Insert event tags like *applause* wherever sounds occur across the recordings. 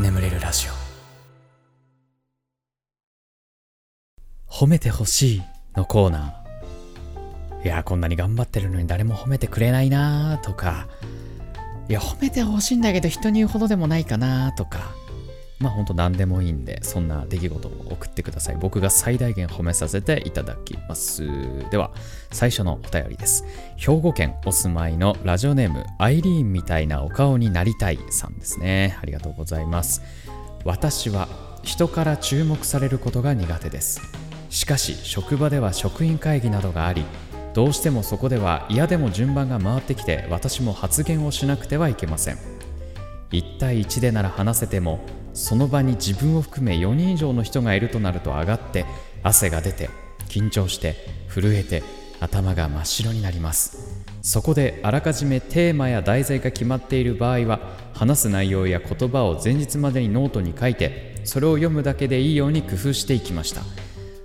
眠れるラジオ。褒めてほしいのコーナー。いやこんなに頑張ってるのに誰も褒めてくれないなとか。いや褒めてほしいんだけど人に言うほどでもないかなとか。まあほんと何でもいいんで、そんな出来事を送ってください。僕が最大限褒めさせていただきます。では、最初のお便りです。兵庫県お住まいのラジオネーム、アイリーンみたいなお顔になりたいさんですね。ありがとうございます。私は人から注目されることが苦手です。しかし、職場では職員会議などがあり、どうしてもそこでは嫌でも順番が回ってきて私も発言をしなくてはいけません1対1でなら話せてもその場に自分を含め4人以上の人がいるとなると上がって汗が出て緊張して震えて頭が真っ白になります。そこであらかじめテーマや題材が決まっている場合は話す内容や言葉を前日までにノートに書いてそれを読むだけでいいように工夫していきました。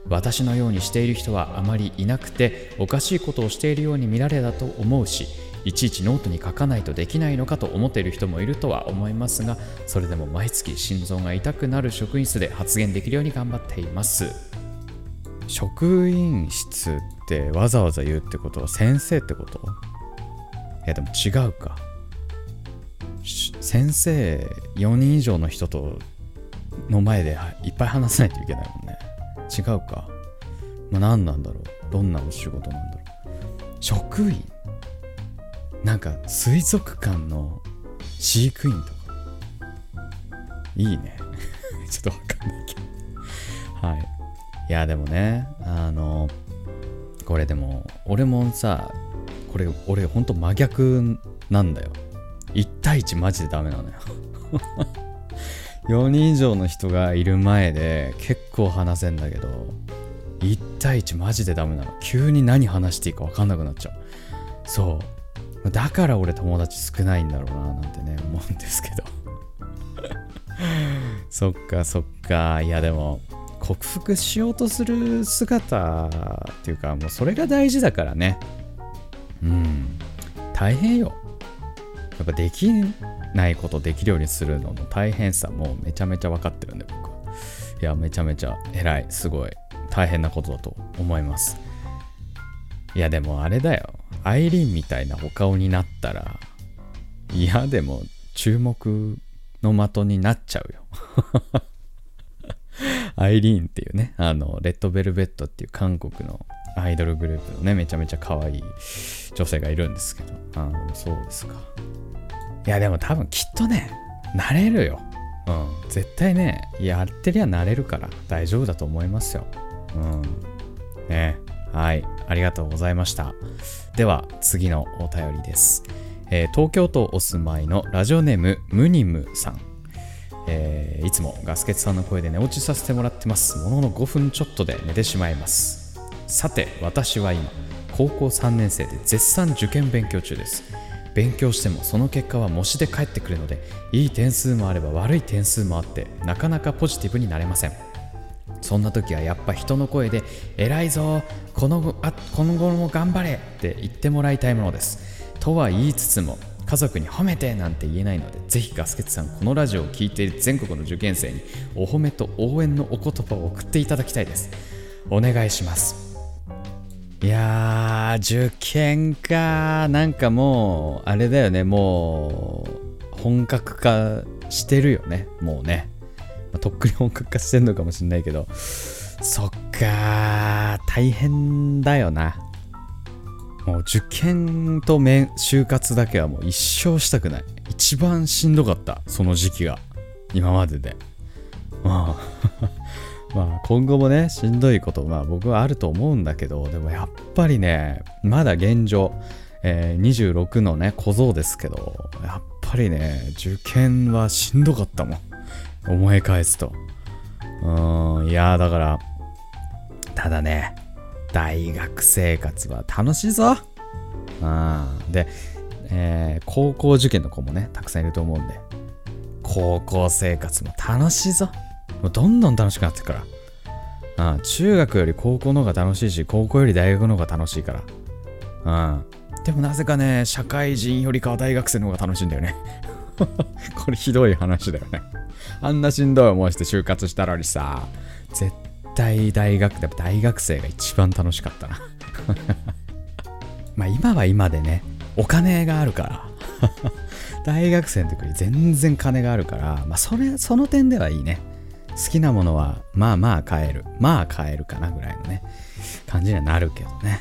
私のようにしている人はあまりいなくておかしいことをしているように見られたと思うしいちいちノートに書かないとできないのかと思っている人もいるとは思いますがそれでも毎月心臓が痛くなる職員室で発言できるように頑張っています。職員室ってわざわざ言うってこと？は先生ってこと？いやでも違うか。先生4人以上の人との前でいっぱい話さないといけないもんね。違うか。まあ何なんだろう？どんなお仕事なんだろう？職員？なんか水族館の飼育員とか。いいね。*laughs* ちょっとわかんないけど。はい。いやでもねあのこれでも俺もさこれ俺ほんと真逆なんだよ。1対1マジでダメなのよ。*laughs* 4人以上の人がいる前で結構話せんだけど1対1マジでダメなの。急に何話していいか分かんなくなっちゃう。そう。だから俺友達少ないんだろうななんてね思うんですけど。*laughs* そっかそっか。いやでも克服しようとする姿っていうかもうそれが大事だからね。うん。大変よ。やっぱできないことできるようにするのの大変さもうめちゃめちゃ分かってるんで僕は。いやめちゃめちゃ偉い。すごい。大変なことだと思います。いやでもあれだよ。アイリーンみたいなお顔になったら、嫌でも注目の的になっちゃうよ。*laughs* アイリーンっていうね、あの、レッドベルベットっていう韓国のアイドルグループのね、めちゃめちゃ可愛い女性がいるんですけど、あそうですか。いや、でも多分きっとね、なれるよ。うん。絶対ね、やってりゃなれるから大丈夫だと思いますよ。うん。ねはい。ありがとうございました。では次のお便りです、えー、東京都お住まいのラジオネームムニムさん、えー、いつもガスケツさんの声で寝落ちさせてもらってます。ものの5分ちょっとで寝てしまいます。さて私は今高校3年生で絶賛受験勉強中です。勉強してもその結果は模試で返ってくるのでいい点数もあれば悪い点数もあってなかなかポジティブになれません。そんな時はやっぱ人の声で「偉いぞこのあ今後も頑張れ!」って言ってもらいたいものです。とは言いつつも家族に褒めてなんて言えないのでぜひガスケツさんこのラジオを聴いている全国の受験生にお褒めと応援のお言葉を送っていただきたいです。お願いします。いやー受験か。なんかもうあれだよね。もう本格化してるよね。もうね。まあ、とっくに本格化してんのかもしんないけど、そっか大変だよな。もう受験と就活だけはもう一生したくない。一番しんどかった、その時期が。今までで。まあ *laughs* まあ今後もね、しんどいこと、まあ僕はあると思うんだけど、でもやっぱりね、まだ現状、えー、26のね、小僧ですけど、やっぱりね、受験はしんどかったもん。思い返すと。うん、いやだから、ただね、大学生活は楽しいぞ。うん、で、えー、高校受験の子もね、たくさんいると思うんで、高校生活も楽しいぞ。もうどんどん楽しくなってくから。うん、中学より高校の方が楽しいし、高校より大学の方が楽しいから。うん。でもなぜかね、社会人よりかは大学生の方が楽しいんだよね。*laughs* これひどい話だよね。あんなしんどい思いして就活したのにさ、絶対大学で、大学生が一番楽しかったな。*laughs* まあ今は今でね、お金があるから *laughs* 大学生の時に全然金があるから、まあそれ、その点ではいいね。好きなものはまあまあ買える。まあ買えるかなぐらいのね、感じにはなるけどね。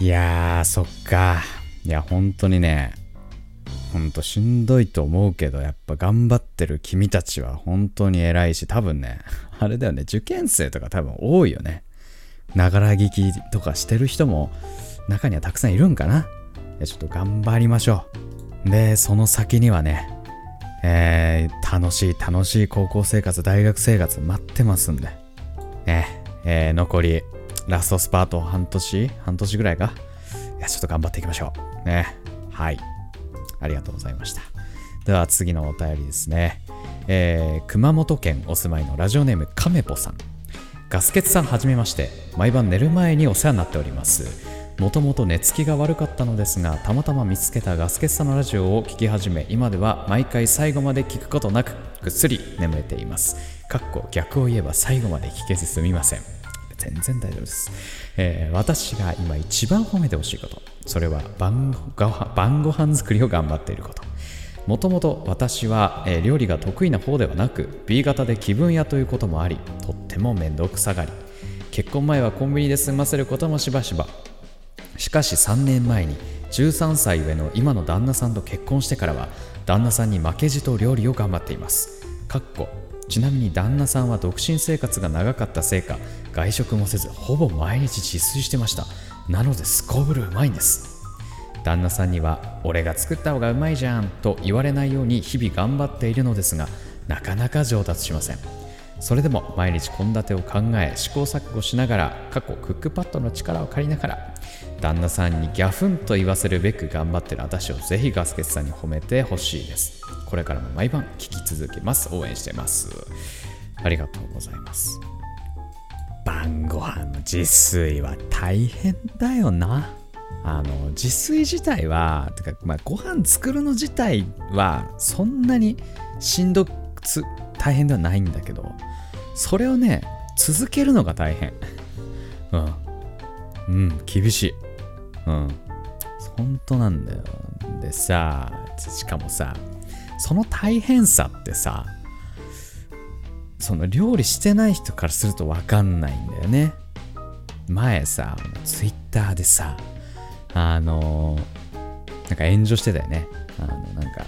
いやー、そっか。いや、本当にね、ほんとしんどいと思うけど、やっぱ頑張ってる君たちは本当に偉いし、多分ね、*laughs* あれだよね、受験生とか多分多いよね。ながら聞きとかしてる人も中にはたくさんいるんかな。ちょっと頑張りましょう。で、その先にはね、えー、楽しい楽しい高校生活、大学生活待ってますんで。ね、えー、残りラストスパート半年半年ぐらいかいや、ちょっと頑張っていきましょう。ね。はい。ありがとうございました。では次のお便りですね。えー、熊本県お住まいのラジオネームカメポさん。ガスケツさんはじめまして。毎晩寝る前にお世話になっております。もともと寝つきが悪かったのですが、たまたま見つけたガスケツさんのラジオを聴き始め、今では毎回最後まで聞くことなく、ぐっすり眠れています。かっこ逆を言えば最後まで聞けずすみません。全然大丈夫です、えー、私が今一番褒めてほしいこと。それは晩ご晩ご飯作りを頑張っていること。もともと私は、えー、料理が得意な方ではなく B 型で気分屋ということもありとっても面倒くさがり。結婚前はコンビニで済ませることもしばしば。しかし3年前に13歳上の今の旦那さんと結婚してからは旦那さんに負けじと料理を頑張っています。かっこちなみに旦那さんは独身生活が長かったせいか外食もせずほぼ毎日自炊してました。なのですこぶるうまいんです。旦那さんには俺が作った方がうまいじゃんと言われないように日々頑張っているのですがなかなか上達しません。それでも毎日献立を考え試行錯誤しながら過去クックパッドの力を借りながら旦那さんにギャフンと言わせるべく頑張ってる私をぜひガスケツさんに褒めてほしいです。これからも毎晩聞き続けます。応援してます。ありがとうございます。晩ご飯の自炊は大変だよな。あの自炊自体はてか、まあ、ご飯作るの自体はそんなにしんどく大変ではないんだけどそれをね続けるのが大変。*laughs* うん。うん厳しい。うん。本当なんだよ。でさしかもさその大変さってさその料理してない人からすると分かんないんだよね。前さツイッターでさあのなんか炎上してたよね。あのなんか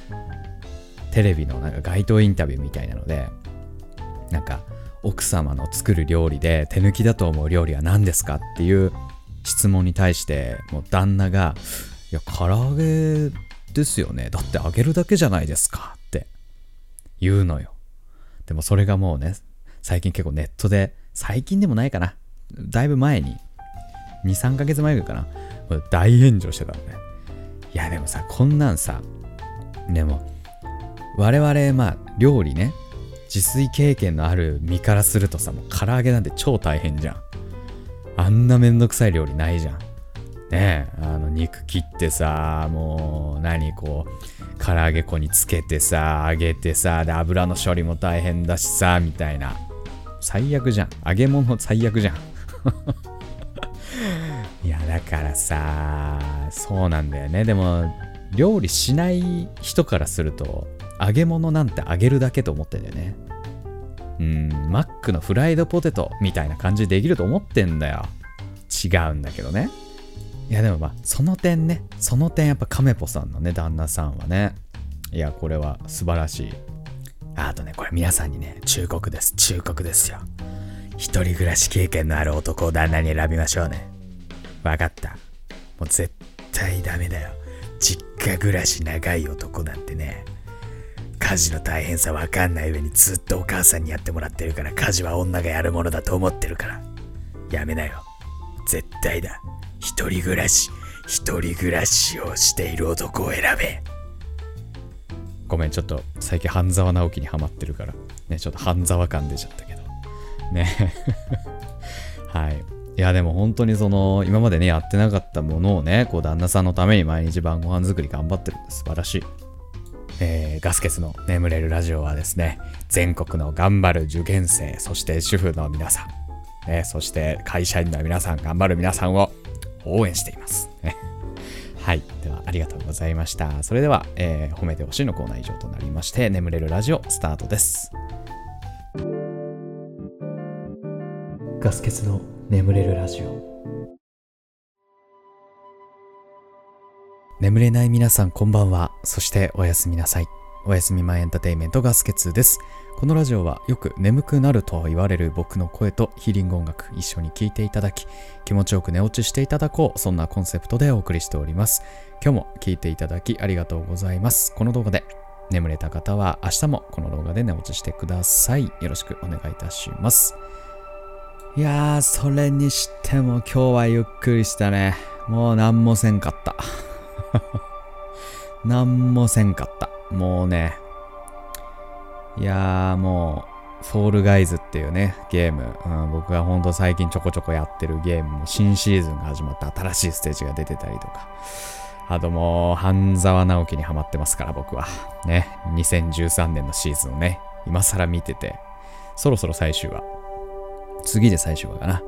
テレビのなんか街頭インタビューみたいなのでなんか奥様の作る料理で手抜きだと思う料理は何ですかっていう質問に対してもう旦那が「いや唐揚げですよね。だって揚げるだけじゃないですか」って。言うのよ。でもそれがもうね最近結構ネットで最近でもないかな。だいぶ前に23ヶ月前ぐらいかな。大炎上してたのね。いやでもさこんなんさでも我々まあ料理ね自炊経験のある身からするとさもう唐揚げなんて超大変じゃん。あんなめんどくさい料理ないじゃん。ねあの肉切ってさもう何こう唐揚げ粉につけてさ揚げてさで油の処理も大変だしさみたいな。最悪じゃん。揚げ物最悪じゃん。*laughs* いやだからさそうなんだよね。でも料理しない人からすると揚げ物なんて揚げるだけと思ってんだよね。うんマックのフライドポテトみたいな感じでできると思ってんだよ。違うんだけどね。いやでもまあその点ねその点やっぱカメポさんのね旦那さんはねいやこれは素晴らしい。あとねこれ皆さんにね忠告です。忠告ですよ。一人暮らし経験のある男を旦那に選びましょうね。分かった。もう絶対ダメだよ。実家暮らし長い男なんてね家事の大変さ分かんない上にずっとお母さんにやってもらってるから家事は女がやるものだと思ってるから。やめなよ。絶対だ。一人暮らし一人暮らしをしている男を選べ。ごめんちょっと最近半沢直樹にハマってるから。ねちょっと半沢感出ちゃったけど。ね。*laughs* はい。いやでも本当にその今までねやってなかったものをねこう旦那さんのために毎日晩ご飯作り頑張ってる素晴らしい。えー、ガス欠の眠れるラジオはですね、全国の頑張る受験生、そして主婦の皆さん、ね、そして会社員の皆さん、頑張る皆さんを応援しています。ね、*laughs* はい。では、ありがとうございました。それでは、えー、褒めてほしいのコーナー以上となりまして、眠れるラジオスタートです。ガス欠の眠れるラジオ。眠れない皆さんこんばんは。そしておやすみなさい。おやすみ前エンターテイメントガスケツです。このラジオはよく眠くなると言われる僕の声とヒーリング音楽一緒に聴いていただき気持ちよく寝落ちしていただこうそんなコンセプトでお送りしております。今日も聴いていただきありがとうございます。この動画で眠れた方は明日もこの動画で寝落ちしてください。よろしくお願いいたします。いやー、それにしても今日はゆっくりしたね。もう何もせんかった。*laughs* なんもせんかった。もうね。いやーもう、フォールガイズっていうね、ゲーム、うん、僕がほんと最近ちょこちょこやってるゲームも新シーズンが始まって新しいステージが出てたりとか。あともう、半沢直樹にハマってますから僕は。ね。2013年のシーズンをね、今更見てて、そろそろ最終話。次で最終話かな。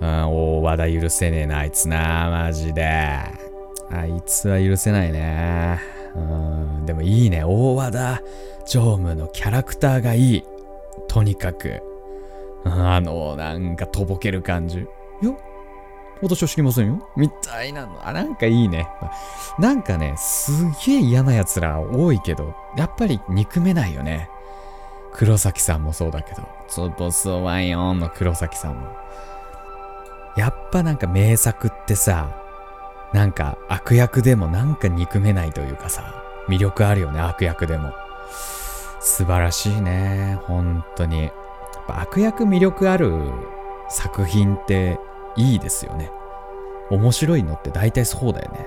うん、大和田許せねえな、あいつな、マジで。あいつは許せないね。うん、でもいいね。大和田常務のキャラクターがいい。とにかく。あの、なんかとぼける感じ。よ私は知りませんよ。みたいなの。あ、なんかいいね。なんかね、すげえ嫌な奴ら多いけど、やっぱり憎めないよね。黒崎さんもそうだけど、ツボスワイオンの黒崎さんも。やっぱなんか名作ってさ、なんか悪役でもなんか憎めないというかさ、魅力あるよね、悪役でも。素晴らしいね、本当に。悪役魅力ある作品っていいですよね。面白いのって大体そうだよね。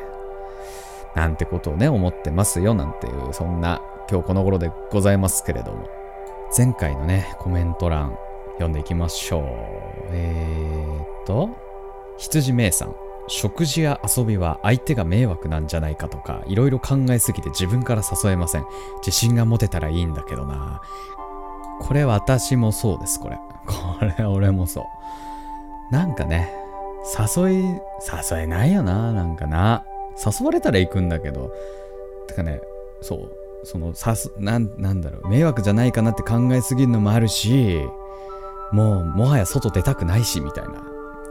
なんてことをね、思ってますよ、なんていう、そんな今日この頃でございますけれども。前回のね、コメント欄読んでいきましょう。えーっと、羊めいさん。食事や遊びは相手が迷惑なんじゃないかとか、いろいろ考えすぎて自分から誘えません。自信が持てたらいいんだけどな。これ私もそうです、これ。*laughs* これ俺もそう。なんかね、誘い、誘えないよな、なんかな。誘われたら行くんだけど。てかね、そう、その、さす、なん、なんだろう、迷惑じゃないかなって考えすぎるのもあるし、もう、もはや外出たくないし、みたいな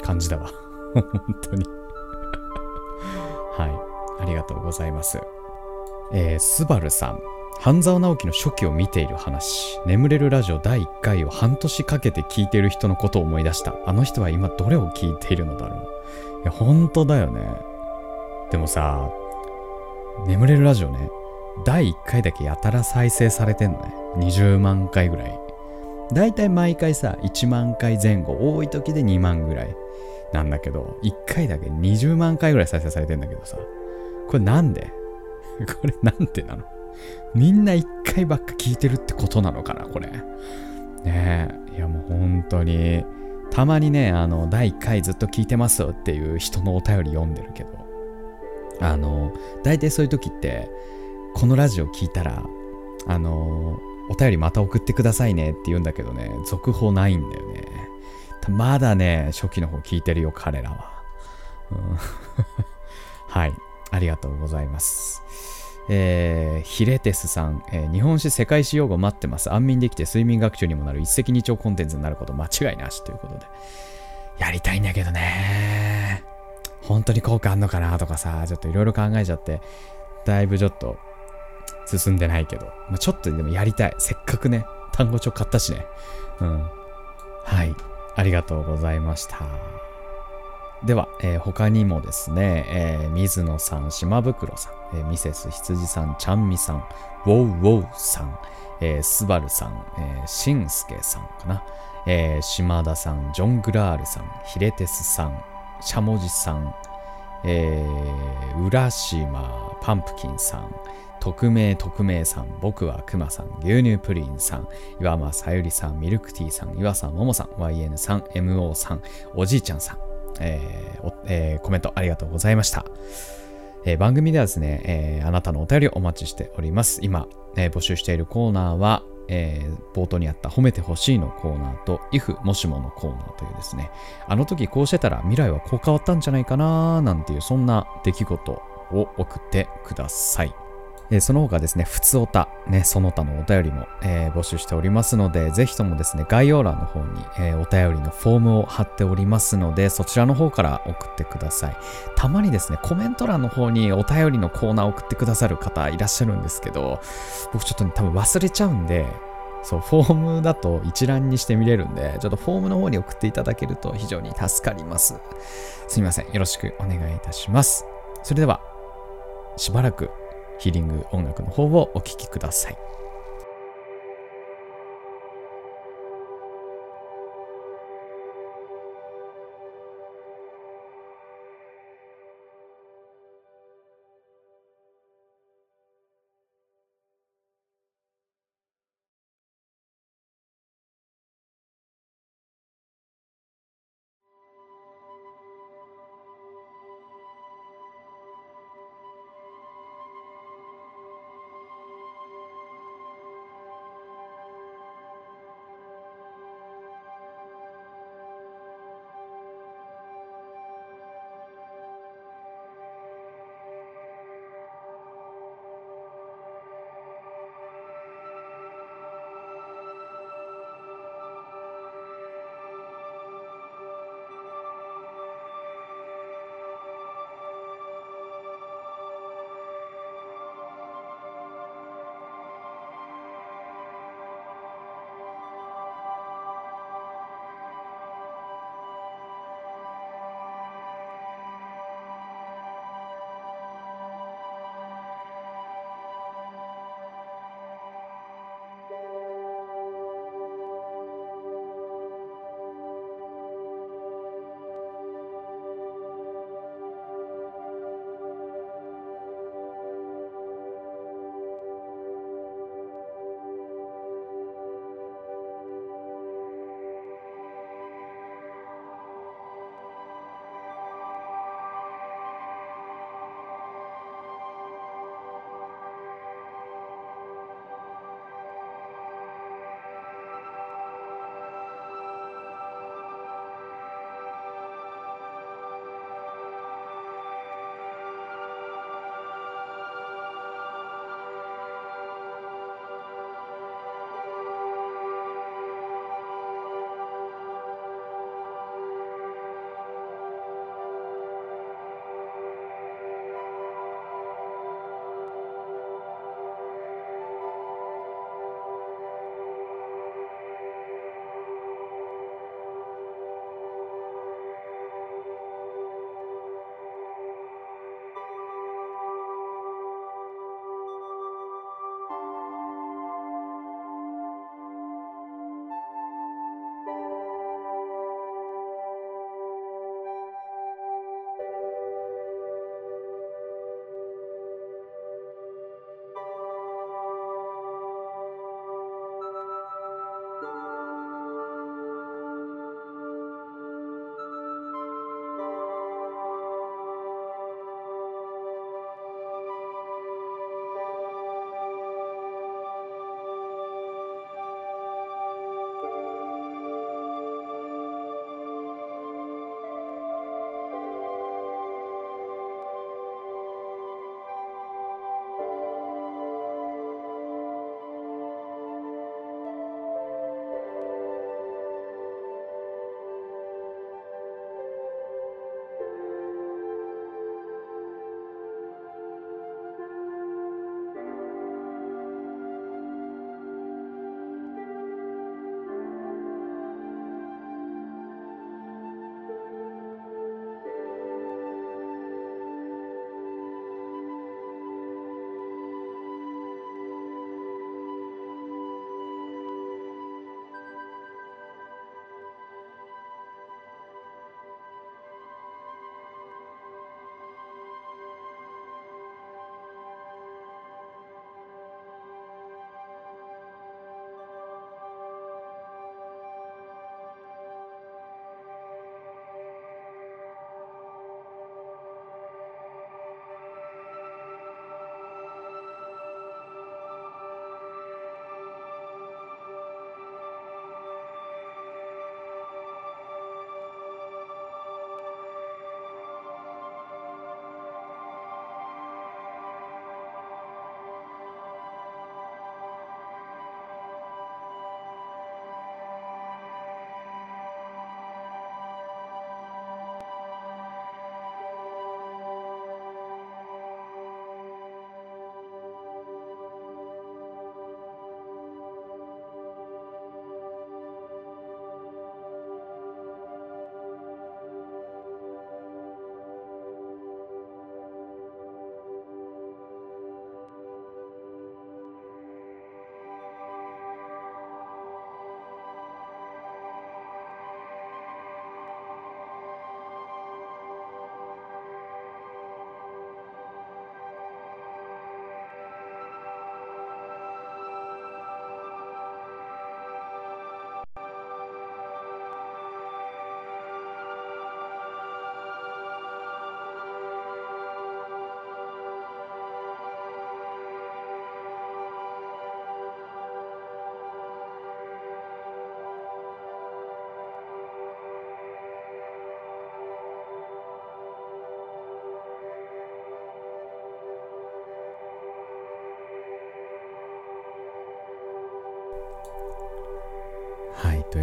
感じだわ。*laughs* 本当に。はい。ありがとうございます。えー、スバルさん。半沢直樹の初期を見ている話。眠れるラジオ第1回を半年かけて聞いている人のことを思い出した。あの人は今どれを聞いているのだろう。いや、本当だよね。でもさ、眠れるラジオね、第1回だけやたら再生されてんのね。20万回ぐらい。だいたい毎回さ、1万回前後、多い時で2万ぐらい。なんだけど、1回だけ20万回ぐらい再生されてんだけどさ、これなんで？*laughs* これなんでなの？みんな1回ばっか聞いてるってことなのかなこれ。ねえ。いやもう本当に、たまにね、あの、第1回ずっと聞いてますっていう人のお便り読んでるけど、あの、大体そういう時って、このラジオ聞いたら、あの、お便りまた送ってくださいねって言うんだけどね、続報ないんだよね。まだね、初期の方聞いてるよ、彼らは。うん、*laughs* はい。ありがとうございます。えー、ヒレテスさん、えー、日本史世界史用語待ってます。安眠できて睡眠学習にもなる一石二鳥コンテンツになること間違いなしということで。やりたいんだけどね。本当に効果あんのかなとかさ、ちょっといろいろ考えちゃって、だいぶちょっと進んでないけど、まあ、ちょっとでもやりたい。せっかくね、単語帳買ったしね。うん。はい。ありがとうございました。では、えー、他にもですね、えー、水野さん、島袋さん、えー、ミセス羊さん、ちゃんみさん、ウォウウォウさん、えー、スバルさん、えー、しんすけさんかな、えー、島田さん、ジョングラールさん、ヒレテスさん、しゃもじさん、えー、浦島パンプキンさん、匿名匿名さん、僕はくまさん、牛乳プリンさん、岩間さゆりさん、ミルクティーさん、岩佐ももさん、YN さん、MO さん、おじいちゃんさん、えーえー、コメントありがとうございました。えー、番組ではですね、えー、あなたのお便りをお待ちしております。今、えー、募集しているコーナーは、えー、冒頭にあった褒めてほしいのコーナーと if もしものコーナーというですね、あの時こうしてたら未来はこう変わったんじゃないかななんていうそんな出来事を送ってください。えー、その他ですね、ふつおた、ね、その他のお便りも、えー、募集しておりますので、ぜひともですね、概要欄の方に、えー、お便りのフォームを貼っておりますので、そちらの方から送ってください。たまにですね、コメント欄の方にお便りのコーナーを送ってくださる方いらっしゃるんですけど、僕ちょっとね、多分忘れちゃうんで、そう、フォームだと一覧にして見れるんで、ちょっとフォームの方に送っていただけると非常に助かります。すみません。よろしくお願いいたします。それでは、しばらくヒーリング音楽の方をお聴きください。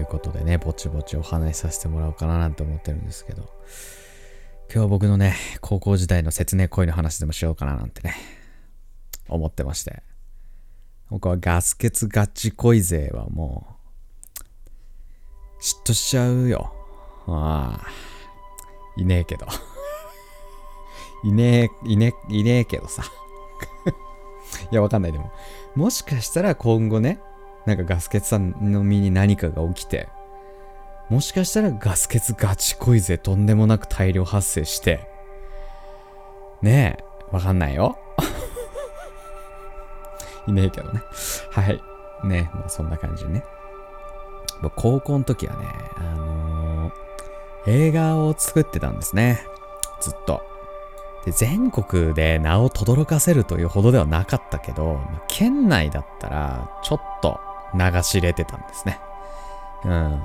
いうことでね、ぼちぼちお話しさせてもらおうかななんて思ってるんですけど、今日は僕のね、高校時代の説明恋の話でもしようかななんてね、思ってまして。僕はガス欠ガチ恋勢はもう、嫉妬しちゃうよ。ああ、いねえけど。*laughs* いねえ、いねえ、いねえけどさ。*laughs* いや、わかんないでも。もしかしたら今後ね、なんかガス欠さんの身に何かが起きて、もしかしたらガス欠ガチ恋勢とんでもなく大量発生して、ねえ、わかんないよ。*laughs* いねえけどね。はい。ね、まあそんな感じね。高校の時はね、あのー、映画を作ってたんですね。ずっと。で、全国で名を轟かせるというほどではなかったけど、まあ、県内だったら、ちょっと流し入れてたんですね。うん。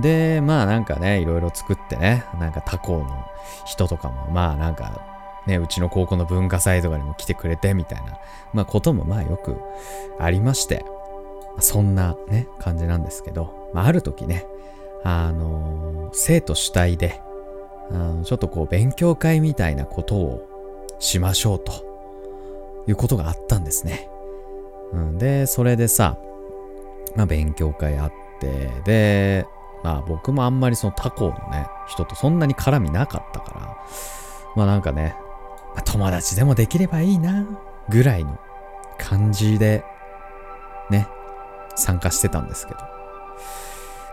で、まあなんかね、いろいろ作ってね、なんか他校の人とかも、まあなんか、ね、うちの高校の文化祭とかにも来てくれてみたいな、まあこともまあよくありまして、そんなね、感じなんですけど、まあある時ね、あのー、生徒主体で、あのちょっとこう勉強会みたいなことをしましょうということがあったんですね。うん、で、それでさ、まあ勉強会あって、で、まあ僕もあんまりその他校のね、人とそんなに絡みなかったから、まあなんかね、まあ、友達でもできればいいな、ぐらいの感じで、ね、参加してたんですけど、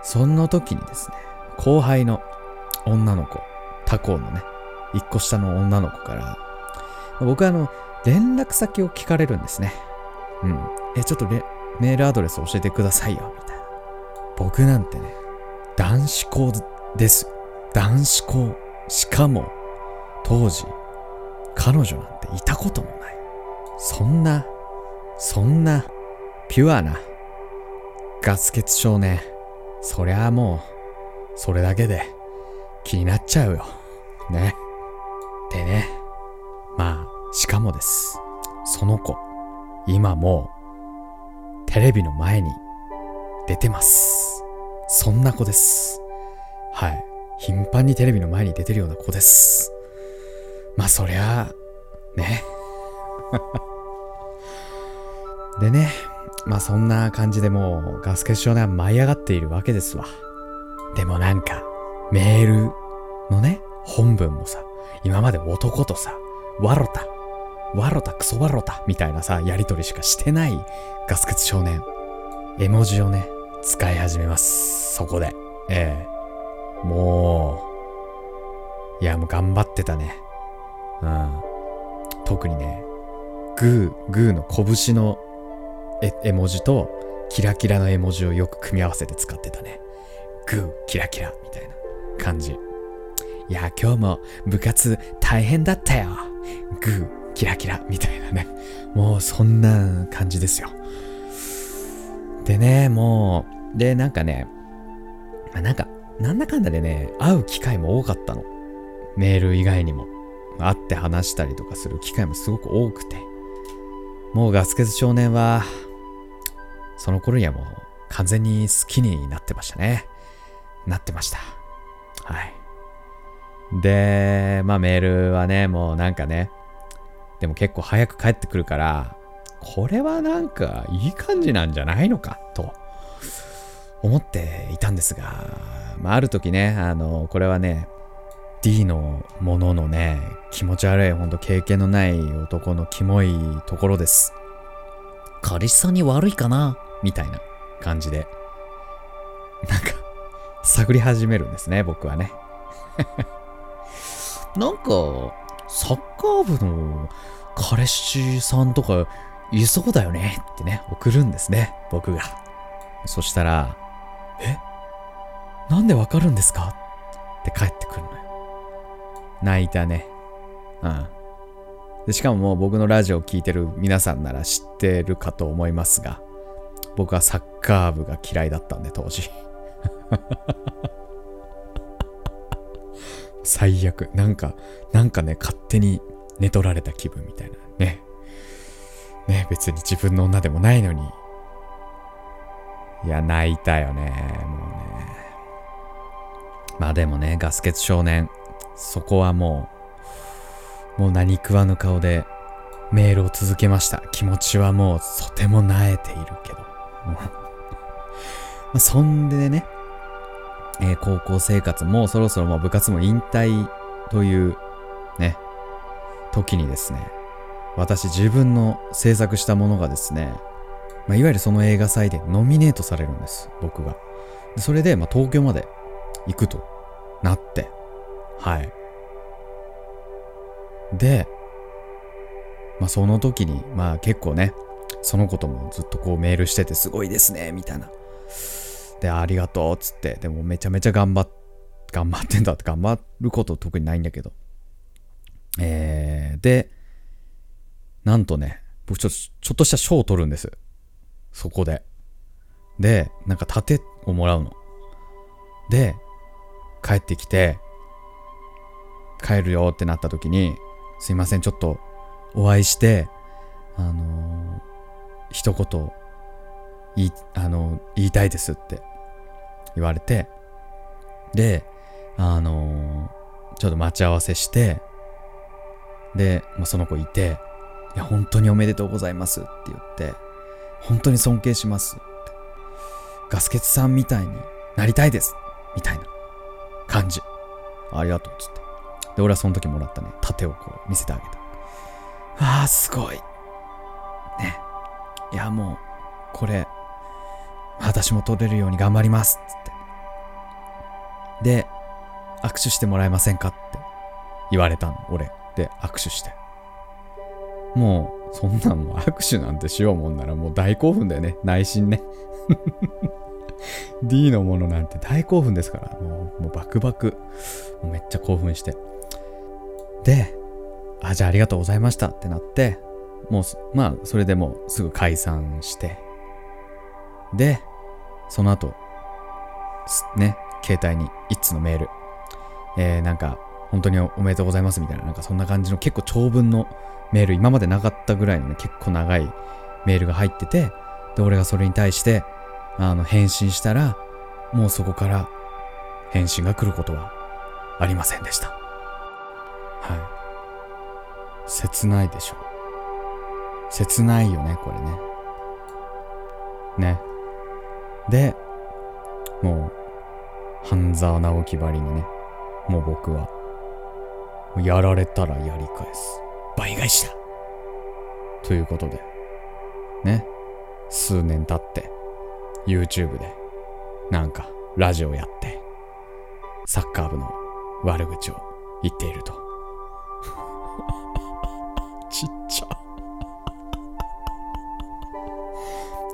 その時にですね、後輩の女の子、他校のね、一個下の女の子から、僕はあの、連絡先を聞かれるんですね。うん。え、ちょっとメールアドレス教えてくださいよ、みたいな。僕なんてね、男子校です。男子校。しかも、当時、彼女なんていたこともない。そんな、そんな、ピュアな、ガス欠少年。そりゃあもう、それだけで気になっちゃうよ。ね。でね。まあ、しかもです。その子、今もう、テレビの前に出てます。そんな子です。はい。頻繁にテレビの前に出てるような子です。まあそりゃあ、ね。*laughs* でね、まあそんな感じでもうガス欠少年は舞い上がっているわけですわ。でもなんか、メールのね、本文もさ、今まで男とさ、わろた、わろた、クソわろた、みたいなさ、やりとりしかしてないガス欠少年。絵文字をね、使い始めます。そこで。ええもう、いや、もう頑張ってたね。うん。特にね、グー、グーの拳の絵文字と、キラキラの絵文字をよく組み合わせて使ってたね。グー、キラキラ、みたいな感じ。いや、今日も部活大変だったよ。グー、キラキラ、みたいなね。もうそんな感じですよ。でね、もう、で、なんかね、ま、なんか、なんだかんだでね、会う機会も多かったの。メール以外にも。会って話したりとかする機会もすごく多くて。もうガス欠少年は、その頃にはもう完全に好きになってましたね。なってました。はい。で、まあメールはね、もうなんかね、でも結構早く帰ってくるから、これはなんかいい感じなんじゃないのかと思っていたんですが、まあある時ね、あの、これはね、D のもののね、気持ち悪い、ほんと経験のない男のキモいところです。彼氏さんに悪いかな？みたいな感じで、なんか、探り始めるんですね、僕はね。*laughs* なんか、サッカー部の彼氏さんとかいそうだよねってね、送るんですね、僕が。そしたら、え？なんでわかるんですか？って帰ってくるのよ。泣いたね。うん。でしかももう僕のラジオを聴いてる皆さんなら知ってるかと思いますが、僕はサッカー部が嫌いだったんで、当時。最悪。なんか、なんかね、勝手に寝取られた気分みたいなね。ね、別に自分の女でもないのに。いや、泣いたよね。もうね。まあでもね、ガス欠少年、そこはもう、もう何食わぬ顔でメールを続けました。気持ちはもうとても萎えているけど。*laughs* ま、そんでね、えー、高校生活もそろそろもう部活も引退というね、時にですね、私自分の制作したものがですね、まあ、いわゆるその映画祭でノミネートされるんです、僕が。でそれで、ま、東京まで行くとなって、はい。で、まあ、その時に、まあ結構ね、そのこともずっとこうメールしててすごいですね、みたいな。で、ありがとう、っつって、でもめちゃめちゃ頑張っ、頑張ってんだって頑張ること特にないんだけど。えー、で、なんとね、僕ちょちょっとした賞を取るんです。そこで。で、なんか盾をもらうの。で、帰ってきて、帰るよってなった時に、すいません、ちょっとお会いして、あのー、一言い、あの、言いたいですって言われて、で、あのー、ちょっと待ち合わせして、で、まあ、その子いて、いや、本当におめでとうございますって言って、本当に尊敬しますって。ガスケツさんみたいになりたいですみたいな感じ。ありがとうっつって。で、俺はその時もらったね、盾をこう見せてあげた。ああ、すごい。ね。いや、もう、これ、私も取れるように頑張りますっつって。で、握手してもらえませんかって言われたの、俺。で、握手して。もう、そんなんも握手なんてしようもんならもう大興奮だよね。内心ね。*laughs* D のものなんて大興奮ですから。もう、もうバクバク。もうめっちゃ興奮して。で、あ、じゃあありがとうございましたってなって、もう、まあ、それでもうすぐ解散して、で、その後、ね、携帯に一通のメール、えー、なんか、本当におめでとうございますみたいな、なんかそんな感じの結構長文のメール、今までなかったぐらいのね、結構長いメールが入ってて、で、俺がそれに対して、あの、返信したら、もうそこから返信が来ることはありませんでした。はい。切ないでしょ。切ないよね、これね。ね。で、もう、半沢直樹ばりにね、もう僕は、やられたらやり返す。倍返しだということで、ね、数年経って、YouTube で、なんか、ラジオやって、サッカー部の悪口を言っていると。*laughs* ちっちゃ。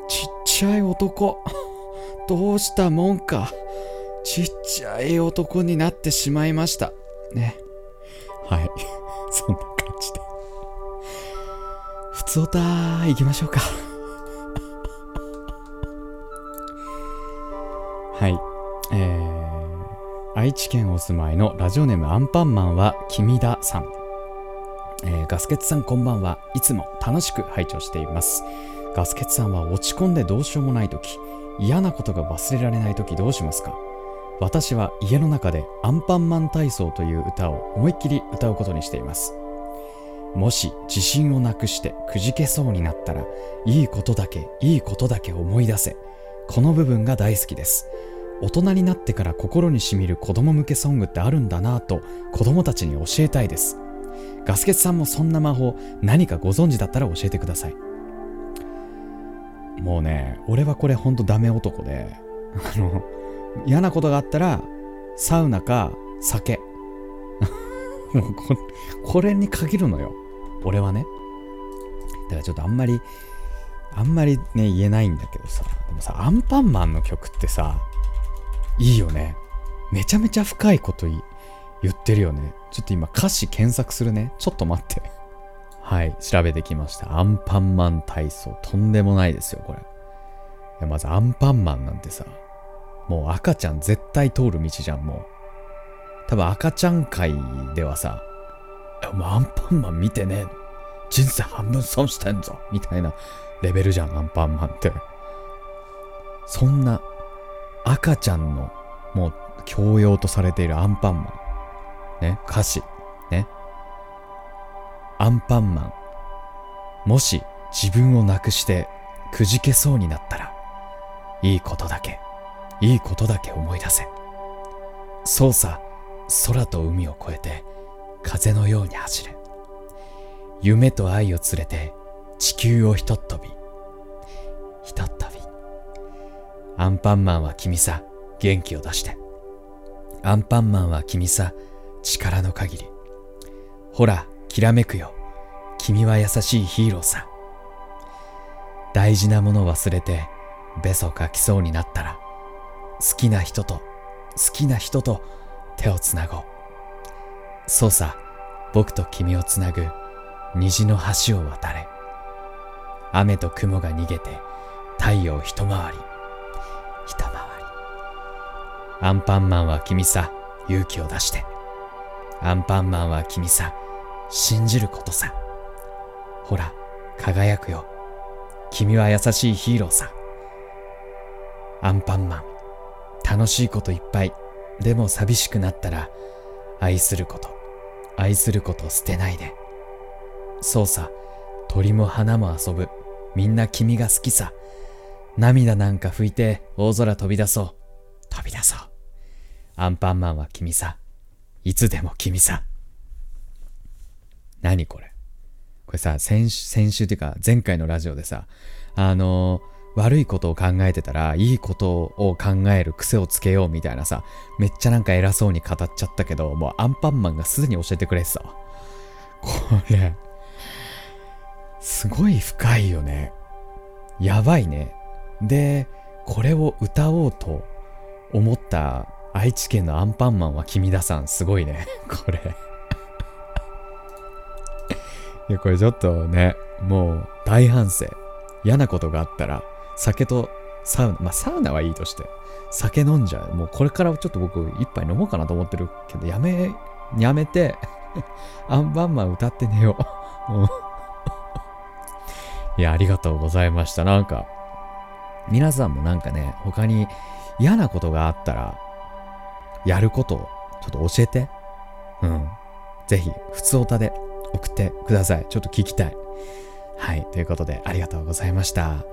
ちっちゃい男。どうしたもんか。ちっちゃい男になってしまいました。ね。はい。*laughs* そんな感じで。普通歌行きましょうか。*laughs* はい。えー、愛知県お住まいのラジオネームアンパンマンは君ださん。えー、ガスケツさんこんばんはいつも楽しく拝聴しています。ガスケツさんは落ち込んでどうしようもないとき、嫌なことが忘れられないときどうしますか？私は家の中でアンパンマン体操という歌を思いっきり歌うことにしています。もし自信をなくしてくじけそうになったら、いいことだけ、いいことだけ思い出せ。この部分が大好きです。大人になってから心にしみる子供向けソングってあるんだなぁと子供たちに教えたいです。ガスケツさんもそんな魔法何かご存知だったら教えてください。もうね、俺はこれほんとダメ男で、嫌なことがあったら、サウナか酒。*laughs* これに限るのよ。俺はね。だからちょっとあんまり、あんまりね、言えないんだけどさ。でもさ、アンパンマンの曲ってさ、いいよね。めちゃめちゃ深いこと言ってるよね。ちょっと今歌詞検索するね。ちょっと待って。はい、調べてきました。アンパンマン体操。とんでもないですよ、これ。いや、まずアンパンマンなんてさ、もう赤ちゃん絶対通る道じゃん、もう。多分赤ちゃん界ではさ、もうアンパンマン見てね人生半分損してんぞみたいなレベルじゃん、アンパンマンって。そんな赤ちゃんのもう教養とされているアンパンマン。ね、歌詞。ね。アンパンマン。もし自分をなくしてくじけそうになったら、いいことだけ、いいことだけ思い出せ。そうさ、空と海を越えて風のように走れ。夢と愛を連れて地球をひとっ飛び。ひとっ飛び。アンパンマンは君さ、元気を出して。アンパンマンは君さ、力の限り。ほら、きらめくよ。君は優しいヒーローさ。大事なもの忘れて、べそかきそうになったら、好きな人と、好きな人と手をつなごう。そうさ、僕と君をつなぐ虹の橋を渡れ。雨と雲が逃げて太陽一回り。一回り。アンパンマンは君さ、勇気を出して。アンパンマンは君さ、信じることさ。ほら、輝くよ。君は優しいヒーローさ。アンパンマン、楽しいこといっぱい。でも寂しくなったら、愛すること、愛すること捨てないで。そうさ、鳥も花も遊ぶ。みんな君が好きさ。涙なんか拭いて大空飛び出そう。飛び出そう。アンパンマンは君さ。いつでも君さ。何これこれさ、先週、先週っていうか前回のラジオでさ、あのー、悪いことを考えてたら、いいことを考える癖をつけようみたいなさ、めっちゃなんか偉そうに語っちゃったけど、もうアンパンマンがすでに教えてくれてた。これ、すごい深いよね。やばいね。で、これを歌おうと思った愛知県のアンパンマンは君ださん、すごいね。これいや、これちょっとね、もう大反省。嫌なことがあったら、酒とサウナ、まあサウナはいいとして、酒飲んじゃう。もうこれからちょっと僕一杯飲もうかなと思ってるけど、やめ、やめて *laughs* アンパンマン歌って寝よ *laughs* う。いや、ありがとうございました。なんか、皆さんもなんかね、他に嫌なことがあったら、やることをちょっと教えて。うん。ぜひ、普通おたで送ってください。ちょっと聞きたい。はい。ということで、ありがとうございました。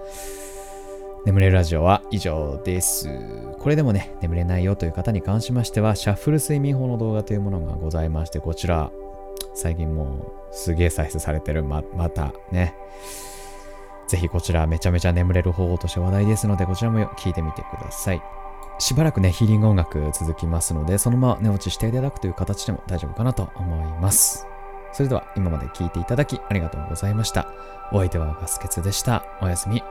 眠れるラジオは以上です。これでもね、眠れないよという方に関しましては、シャッフル睡眠法の動画というものがございまして、こちら、最近もうすげえ再生されてるま、またね、ぜひこちらめちゃめちゃ眠れる方法として話題ですので、こちらも聞いてみてください。しばらくね、ヒーリング音楽続きますので、そのまま寝落ちしていただくという形でも大丈夫かなと思います。それでは今まで聞いていただきありがとうございました。お相手はガスケツでした。おやすみ。